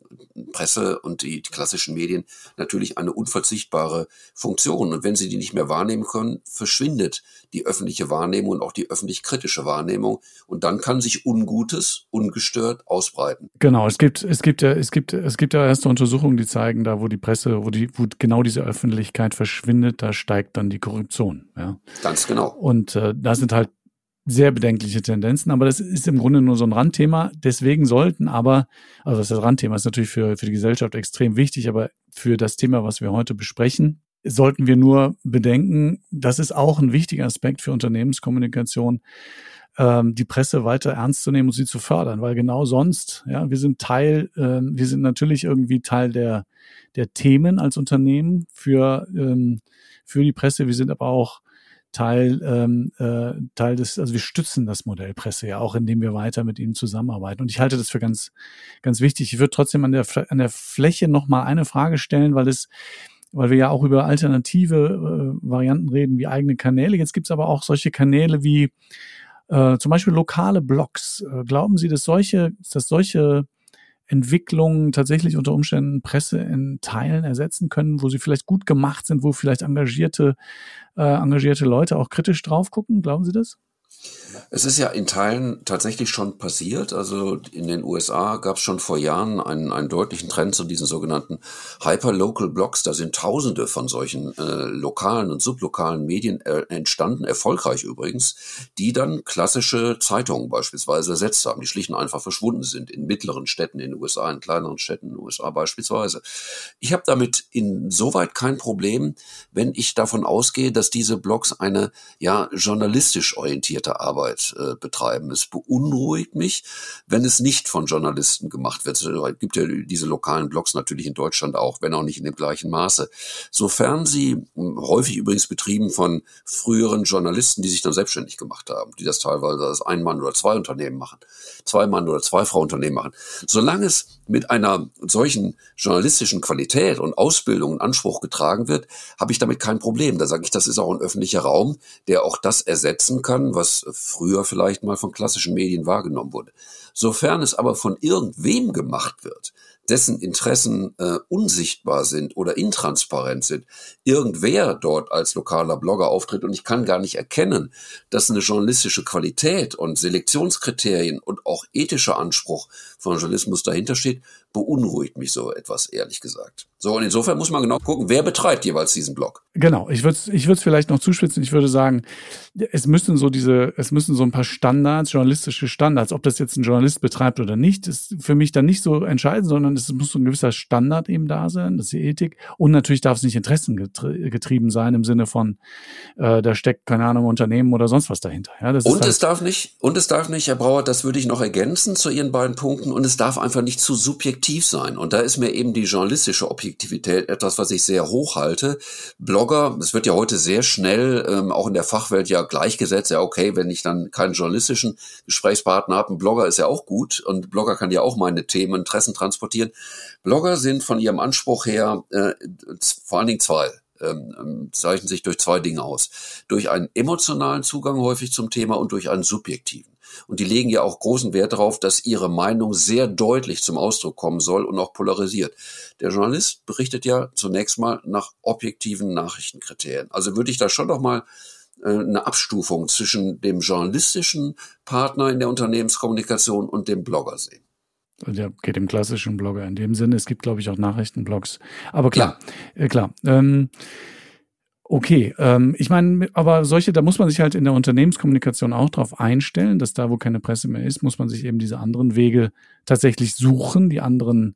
Presse und die, die klassischen Medien natürlich eine unverzichtbare Funktion. Und wenn sie die nicht mehr wahrnehmen können, verschwindet die öffentliche Wahrnehmung und auch die öffentlich kritische Wahrnehmung. Und dann kann sich Ungutes ungestört ausbreiten. Genau, es gibt, es gibt ja, es gibt, es gibt ja erste Untersuchungen, die zeigen, da wo die Presse, wo die, wo genau diese Öffentlichkeit verschwindet, da steigt dann die Korruption. Ja. Ganz genau. Und äh, da sind halt sehr bedenkliche Tendenzen, aber das ist im Grunde nur so ein Randthema. Deswegen sollten aber, also das, Randthema ist natürlich für, für die Gesellschaft extrem wichtig, aber für das Thema, was wir heute besprechen, sollten wir nur bedenken, das ist auch ein wichtiger Aspekt für Unternehmenskommunikation, ähm, die Presse weiter ernst zu nehmen und sie zu fördern, weil genau sonst, ja, wir sind Teil, äh, wir sind natürlich irgendwie Teil der, der Themen als Unternehmen für, ähm, für die Presse, wir sind aber auch Teil, ähm, äh, Teil des, also wir stützen das Modell Presse ja auch, indem wir weiter mit ihnen zusammenarbeiten. Und ich halte das für ganz, ganz wichtig. Ich würde trotzdem an der, an der Fläche nochmal eine Frage stellen, weil es, weil wir ja auch über alternative äh, Varianten reden, wie eigene Kanäle. Jetzt gibt es aber auch solche Kanäle wie äh, zum Beispiel lokale Blogs. Äh, glauben Sie, dass solche, dass solche Entwicklungen tatsächlich unter Umständen Presse in Teilen ersetzen können, wo sie vielleicht gut gemacht sind, wo vielleicht engagierte, äh, engagierte Leute auch kritisch drauf gucken? Glauben Sie das? Es ist ja in Teilen tatsächlich schon passiert. Also in den USA gab es schon vor Jahren einen, einen deutlichen Trend zu diesen sogenannten Hyperlocal Blogs. Da sind Tausende von solchen äh, lokalen und sublokalen Medien äh, entstanden, erfolgreich übrigens, die dann klassische Zeitungen beispielsweise ersetzt haben, die schlicht und einfach verschwunden sind in mittleren Städten in den USA, in kleineren Städten in den USA beispielsweise. Ich habe damit insoweit kein Problem, wenn ich davon ausgehe, dass diese Blogs eine ja journalistisch orientierte Arbeit äh, betreiben. Es beunruhigt mich, wenn es nicht von Journalisten gemacht wird. Es gibt ja diese lokalen Blogs natürlich in Deutschland auch, wenn auch nicht in dem gleichen Maße. Sofern sie hm, häufig übrigens betrieben von früheren Journalisten, die sich dann selbstständig gemacht haben, die das teilweise als ein Mann oder zwei Unternehmen machen, zwei Mann oder zwei Frau Unternehmen machen. Solange es mit einer solchen journalistischen Qualität und Ausbildung in Anspruch getragen wird, habe ich damit kein Problem. Da sage ich, das ist auch ein öffentlicher Raum, der auch das ersetzen kann, was früher vielleicht mal von klassischen Medien wahrgenommen wurde. Sofern es aber von irgendwem gemacht wird, dessen Interessen äh, unsichtbar sind oder intransparent sind, irgendwer dort als lokaler Blogger auftritt und ich kann gar nicht erkennen, dass eine journalistische Qualität und Selektionskriterien und auch ethischer Anspruch von Journalismus dahinter steht, beunruhigt mich so etwas, ehrlich gesagt. So, und insofern muss man genau gucken, wer betreibt jeweils diesen Blog. Genau, ich würde es ich würd's vielleicht noch zuspitzen. Ich würde sagen, es müssen so diese, es müssen so ein paar Standards, journalistische Standards, ob das jetzt ein Journalist betreibt oder nicht, ist für mich dann nicht so entscheidend, sondern es muss so ein gewisser Standard eben da sein, das ist die Ethik. Und natürlich darf es nicht interessengetrieben sein im Sinne von, äh, da steckt, keine Ahnung, Unternehmen oder sonst was dahinter. Ja, und halt es darf nicht, und es darf nicht, Herr Brauer, das würde ich noch ergänzen zu Ihren beiden Punkten, und es darf einfach nicht zu subjektiv sein. Und da ist mir eben die journalistische Objektivität etwas, was ich sehr hoch halte. Blogger, es wird ja heute sehr schnell, ähm, auch in der Fachwelt ja gleichgesetzt, ja okay, wenn ich dann keinen journalistischen Gesprächspartner habe, ein Blogger ist ja auch gut und Blogger kann ja auch meine Themen, Interessen transportieren. Blogger sind von ihrem Anspruch her äh, vor allen Dingen zwei ähm, ähm, zeichnen sich durch zwei Dinge aus. Durch einen emotionalen Zugang häufig zum Thema und durch einen subjektiven. Und die legen ja auch großen Wert darauf, dass ihre Meinung sehr deutlich zum Ausdruck kommen soll und auch polarisiert. Der Journalist berichtet ja zunächst mal nach objektiven Nachrichtenkriterien. Also würde ich da schon noch mal äh, eine Abstufung zwischen dem journalistischen Partner in der Unternehmenskommunikation und dem Blogger sehen. Ja, geht dem klassischen Blogger in dem Sinne. Es gibt, glaube ich, auch Nachrichtenblogs. Aber klar, ja. äh, klar. Ähm, Okay, ähm, ich meine, aber solche, da muss man sich halt in der Unternehmenskommunikation auch darauf einstellen, dass da, wo keine Presse mehr ist, muss man sich eben diese anderen Wege tatsächlich suchen, die anderen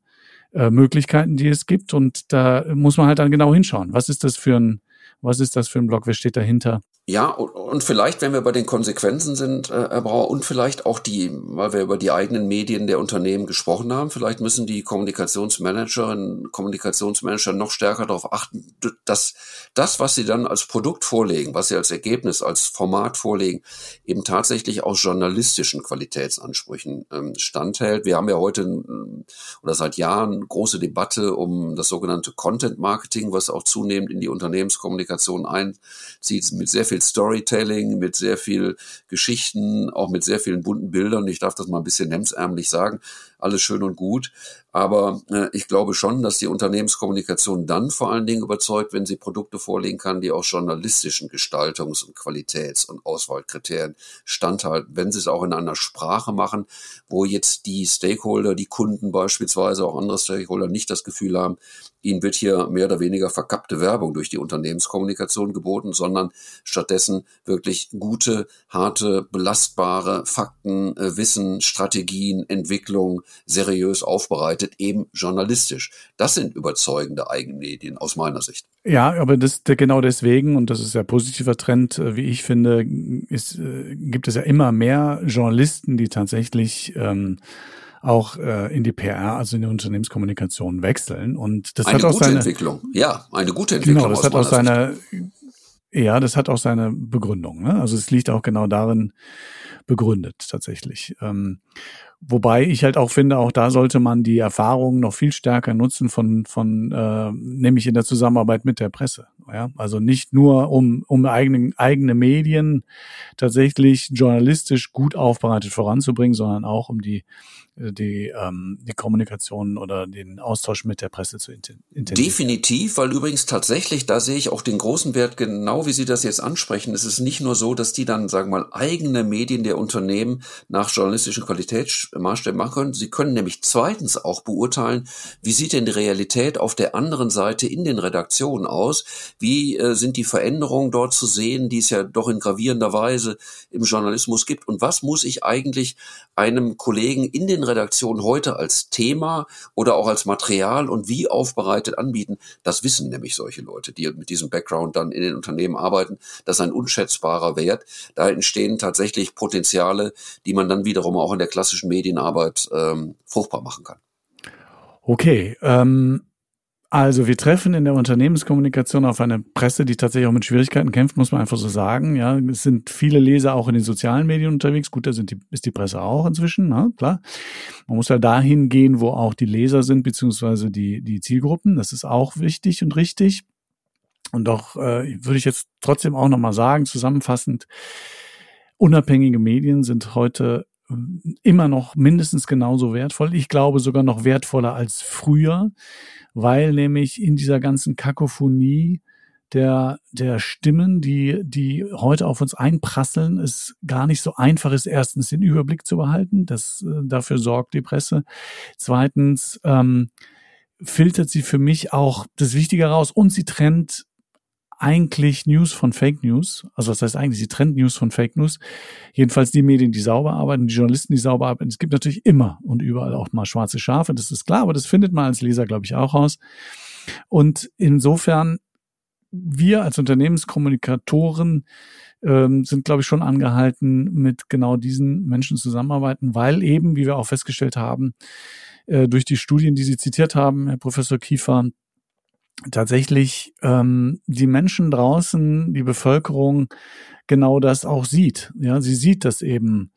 äh, Möglichkeiten, die es gibt. Und da muss man halt dann genau hinschauen. Was ist das für ein, was ist das für ein Blog? Wer steht dahinter? Ja, und vielleicht, wenn wir bei den Konsequenzen sind, äh, Herr Brauer, und vielleicht auch die, weil wir über die eigenen Medien der Unternehmen gesprochen haben, vielleicht müssen die Kommunikationsmanagerinnen, Kommunikationsmanager noch stärker darauf achten, dass das, was sie dann als Produkt vorlegen, was sie als Ergebnis, als Format vorlegen, eben tatsächlich aus journalistischen Qualitätsansprüchen ähm, standhält. Wir haben ja heute oder seit Jahren große Debatte um das sogenannte Content Marketing, was auch zunehmend in die Unternehmenskommunikation einzieht, mit sehr viel viel Storytelling, mit sehr viel Geschichten, auch mit sehr vielen bunten Bildern. Ich darf das mal ein bisschen hemsärmlich sagen. Alles schön und gut. Aber äh, ich glaube schon, dass die Unternehmenskommunikation dann vor allen Dingen überzeugt, wenn sie Produkte vorlegen kann, die auch journalistischen Gestaltungs- und Qualitäts- und Auswahlkriterien standhalten. Wenn sie es auch in einer Sprache machen, wo jetzt die Stakeholder, die Kunden beispielsweise, auch andere Stakeholder nicht das Gefühl haben, ihnen wird hier mehr oder weniger verkappte Werbung durch die Unternehmenskommunikation geboten, sondern stattdessen wirklich gute, harte, belastbare Fakten, äh, Wissen, Strategien, Entwicklung seriös aufbereitet arbeitet eben journalistisch. Das sind überzeugende Eigenmedien aus meiner Sicht. Ja, aber das genau deswegen, und das ist ja positiver Trend, äh, wie ich finde, ist, äh, gibt es ja immer mehr Journalisten, die tatsächlich ähm, auch äh, in die PR, also in die Unternehmenskommunikation wechseln. Und das eine hat auch gute seine Entwicklung. Ja, eine gute Entwicklung. Genau, das hat auch seine, Sicht. Ja, das hat auch seine Begründung. Ne? Also es liegt auch genau darin begründet tatsächlich. Ähm, Wobei ich halt auch finde, auch da sollte man die Erfahrungen noch viel stärker nutzen von, von äh, nämlich in der Zusammenarbeit mit der Presse. Ja? Also nicht nur um, um eigene, eigene Medien tatsächlich journalistisch gut aufbereitet voranzubringen, sondern auch um die die, ähm, die Kommunikation oder den Austausch mit der Presse zu intensivieren. Definitiv, weil übrigens tatsächlich, da sehe ich auch den großen Wert, genau wie Sie das jetzt ansprechen. Es ist nicht nur so, dass die dann, sagen wir mal, eigene Medien der Unternehmen nach journalistischen Qualitätsmaßstäben machen können. Sie können nämlich zweitens auch beurteilen, wie sieht denn die Realität auf der anderen Seite in den Redaktionen aus? Wie äh, sind die Veränderungen dort zu sehen, die es ja doch in gravierender Weise im Journalismus gibt? Und was muss ich eigentlich einem Kollegen in den Redaktionen heute als Thema oder auch als Material und wie aufbereitet anbieten? Das wissen nämlich solche Leute, die mit diesem Background dann in den Unternehmen arbeiten. Das ist ein unschätzbarer Wert. Da entstehen tatsächlich Potenziale, die man dann wiederum auch in der klassischen Medienarbeit ähm, fruchtbar machen kann. Okay, ähm, also wir treffen in der Unternehmenskommunikation auf eine Presse, die tatsächlich auch mit Schwierigkeiten kämpft, muss man einfach so sagen. Ja, es sind viele Leser auch in den sozialen Medien unterwegs. Gut, da sind die, ist die Presse auch inzwischen, na, klar. Man muss ja dahin gehen, wo auch die Leser sind, beziehungsweise die, die Zielgruppen. Das ist auch wichtig und richtig. Und doch äh, würde ich jetzt trotzdem auch nochmal sagen, zusammenfassend, unabhängige Medien sind heute immer noch mindestens genauso wertvoll. Ich glaube sogar noch wertvoller als früher weil nämlich in dieser ganzen Kakophonie der, der Stimmen, die, die heute auf uns einprasseln, es gar nicht so einfach ist, erstens den Überblick zu behalten. Das, äh, dafür sorgt die Presse. Zweitens, ähm, filtert sie für mich auch das Wichtige raus und sie trennt eigentlich News von Fake News. Also was heißt eigentlich, sie trennt News von Fake News. Jedenfalls die Medien, die sauber arbeiten, die Journalisten, die sauber arbeiten. Es gibt natürlich immer und überall auch mal schwarze Schafe, das ist klar, aber das findet man als Leser, glaube ich, auch raus. Und insofern, wir als Unternehmenskommunikatoren ähm, sind, glaube ich, schon angehalten, mit genau diesen Menschen zusammenarbeiten, weil eben, wie wir auch festgestellt haben, äh, durch die Studien, die Sie zitiert haben, Herr Professor Kiefer, tatsächlich ähm, die Menschen draußen, die Bevölkerung genau das auch sieht. Ja, sie sieht, dass eben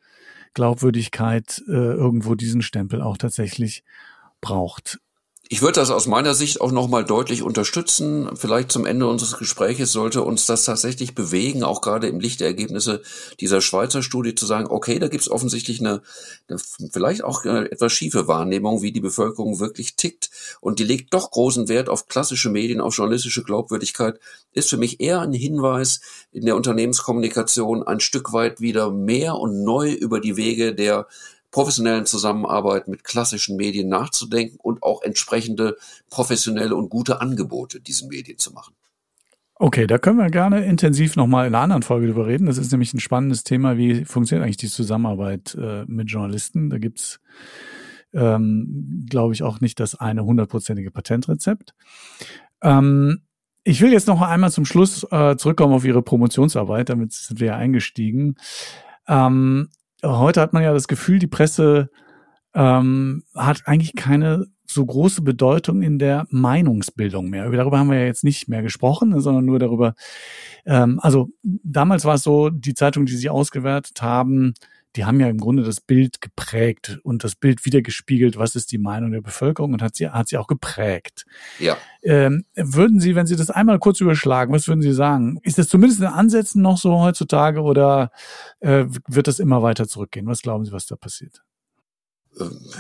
Glaubwürdigkeit äh, irgendwo diesen Stempel auch tatsächlich braucht. Ich würde das aus meiner Sicht auch nochmal deutlich unterstützen. Vielleicht zum Ende unseres Gespräches sollte uns das tatsächlich bewegen, auch gerade im Licht der Ergebnisse dieser Schweizer Studie zu sagen, okay, da gibt es offensichtlich eine, eine, vielleicht auch eine etwas schiefe Wahrnehmung, wie die Bevölkerung wirklich tickt. Und die legt doch großen Wert auf klassische Medien, auf journalistische Glaubwürdigkeit. Ist für mich eher ein Hinweis in der Unternehmenskommunikation ein Stück weit wieder mehr und neu über die Wege der professionellen Zusammenarbeit mit klassischen Medien nachzudenken und auch entsprechende professionelle und gute Angebote diesen Medien zu machen. Okay, da können wir gerne intensiv nochmal in einer anderen Folge drüber reden. Das ist nämlich ein spannendes Thema. Wie funktioniert eigentlich die Zusammenarbeit äh, mit Journalisten? Da gibt's, ähm, glaube ich, auch nicht das eine hundertprozentige Patentrezept. Ähm, ich will jetzt noch einmal zum Schluss äh, zurückkommen auf Ihre Promotionsarbeit. Damit sind wir ja eingestiegen. Ähm, heute hat man ja das Gefühl, die Presse ähm, hat eigentlich keine so große Bedeutung in der Meinungsbildung mehr. Darüber haben wir ja jetzt nicht mehr gesprochen, sondern nur darüber. Ähm, also damals war es so, die Zeitung, die sie ausgewertet haben, die haben ja im Grunde das Bild geprägt und das Bild wiedergespiegelt, was ist die Meinung der Bevölkerung und hat sie, hat sie auch geprägt. Ja. Ähm, würden Sie, wenn Sie das einmal kurz überschlagen, was würden Sie sagen? Ist das zumindest in Ansätzen noch so heutzutage oder äh, wird das immer weiter zurückgehen? Was glauben Sie, was da passiert?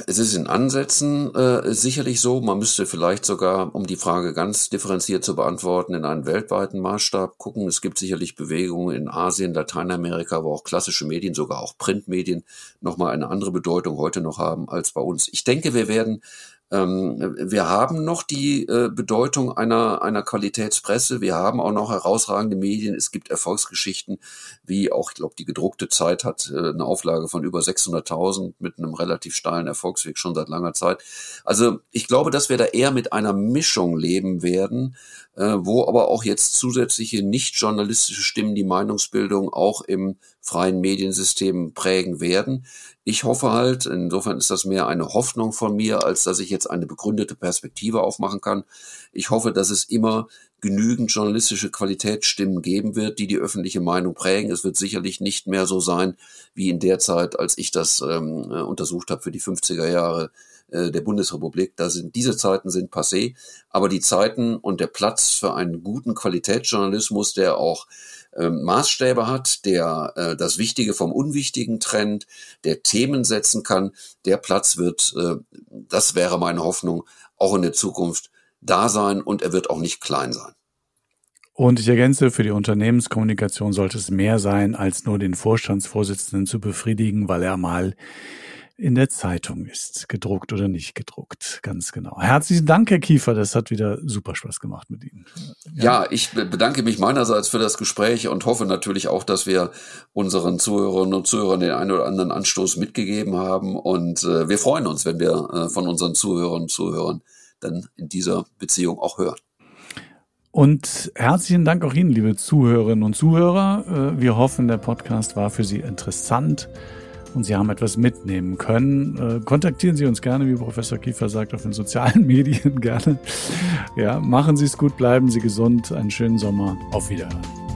Es ist in Ansätzen äh, sicherlich so. Man müsste vielleicht sogar, um die Frage ganz differenziert zu beantworten, in einen weltweiten Maßstab gucken. Es gibt sicherlich Bewegungen in Asien, Lateinamerika, wo auch klassische Medien, sogar auch Printmedien, nochmal eine andere Bedeutung heute noch haben als bei uns. Ich denke, wir werden ähm, wir haben noch die äh, Bedeutung einer, einer Qualitätspresse. Wir haben auch noch herausragende Medien. Es gibt Erfolgsgeschichten, wie auch, ich glaube, die gedruckte Zeit hat äh, eine Auflage von über 600.000 mit einem relativ steilen Erfolgsweg schon seit langer Zeit. Also ich glaube, dass wir da eher mit einer Mischung leben werden, äh, wo aber auch jetzt zusätzliche nicht journalistische Stimmen die Meinungsbildung auch im freien Mediensystem prägen werden. Ich hoffe halt, insofern ist das mehr eine Hoffnung von mir, als dass ich jetzt eine begründete Perspektive aufmachen kann. Ich hoffe, dass es immer genügend journalistische Qualitätsstimmen geben wird, die die öffentliche Meinung prägen. Es wird sicherlich nicht mehr so sein wie in der Zeit, als ich das ähm, äh, untersucht habe für die 50er Jahre äh, der Bundesrepublik. Da sind diese Zeiten sind passé, aber die Zeiten und der Platz für einen guten Qualitätsjournalismus, der auch Maßstäbe hat, der äh, das Wichtige vom Unwichtigen trennt, der Themen setzen kann, der Platz wird, äh, das wäre meine Hoffnung, auch in der Zukunft da sein und er wird auch nicht klein sein. Und ich ergänze, für die Unternehmenskommunikation sollte es mehr sein, als nur den Vorstandsvorsitzenden zu befriedigen, weil er mal in der Zeitung ist, gedruckt oder nicht gedruckt. Ganz genau. Herzlichen Dank, Herr Kiefer. Das hat wieder super Spaß gemacht mit Ihnen. Ja. ja, ich bedanke mich meinerseits für das Gespräch und hoffe natürlich auch, dass wir unseren Zuhörerinnen und Zuhörern den einen oder anderen Anstoß mitgegeben haben. Und äh, wir freuen uns, wenn wir äh, von unseren Zuhörern und Zuhörern dann in dieser Beziehung auch hören. Und herzlichen Dank auch Ihnen, liebe Zuhörerinnen und Zuhörer. Äh, wir hoffen, der Podcast war für Sie interessant und Sie haben etwas mitnehmen können, äh, kontaktieren Sie uns gerne, wie Professor Kiefer sagt, auf den sozialen *laughs* Medien gerne. Ja, machen Sie es gut, bleiben Sie gesund, einen schönen Sommer. Auf Wiederhören.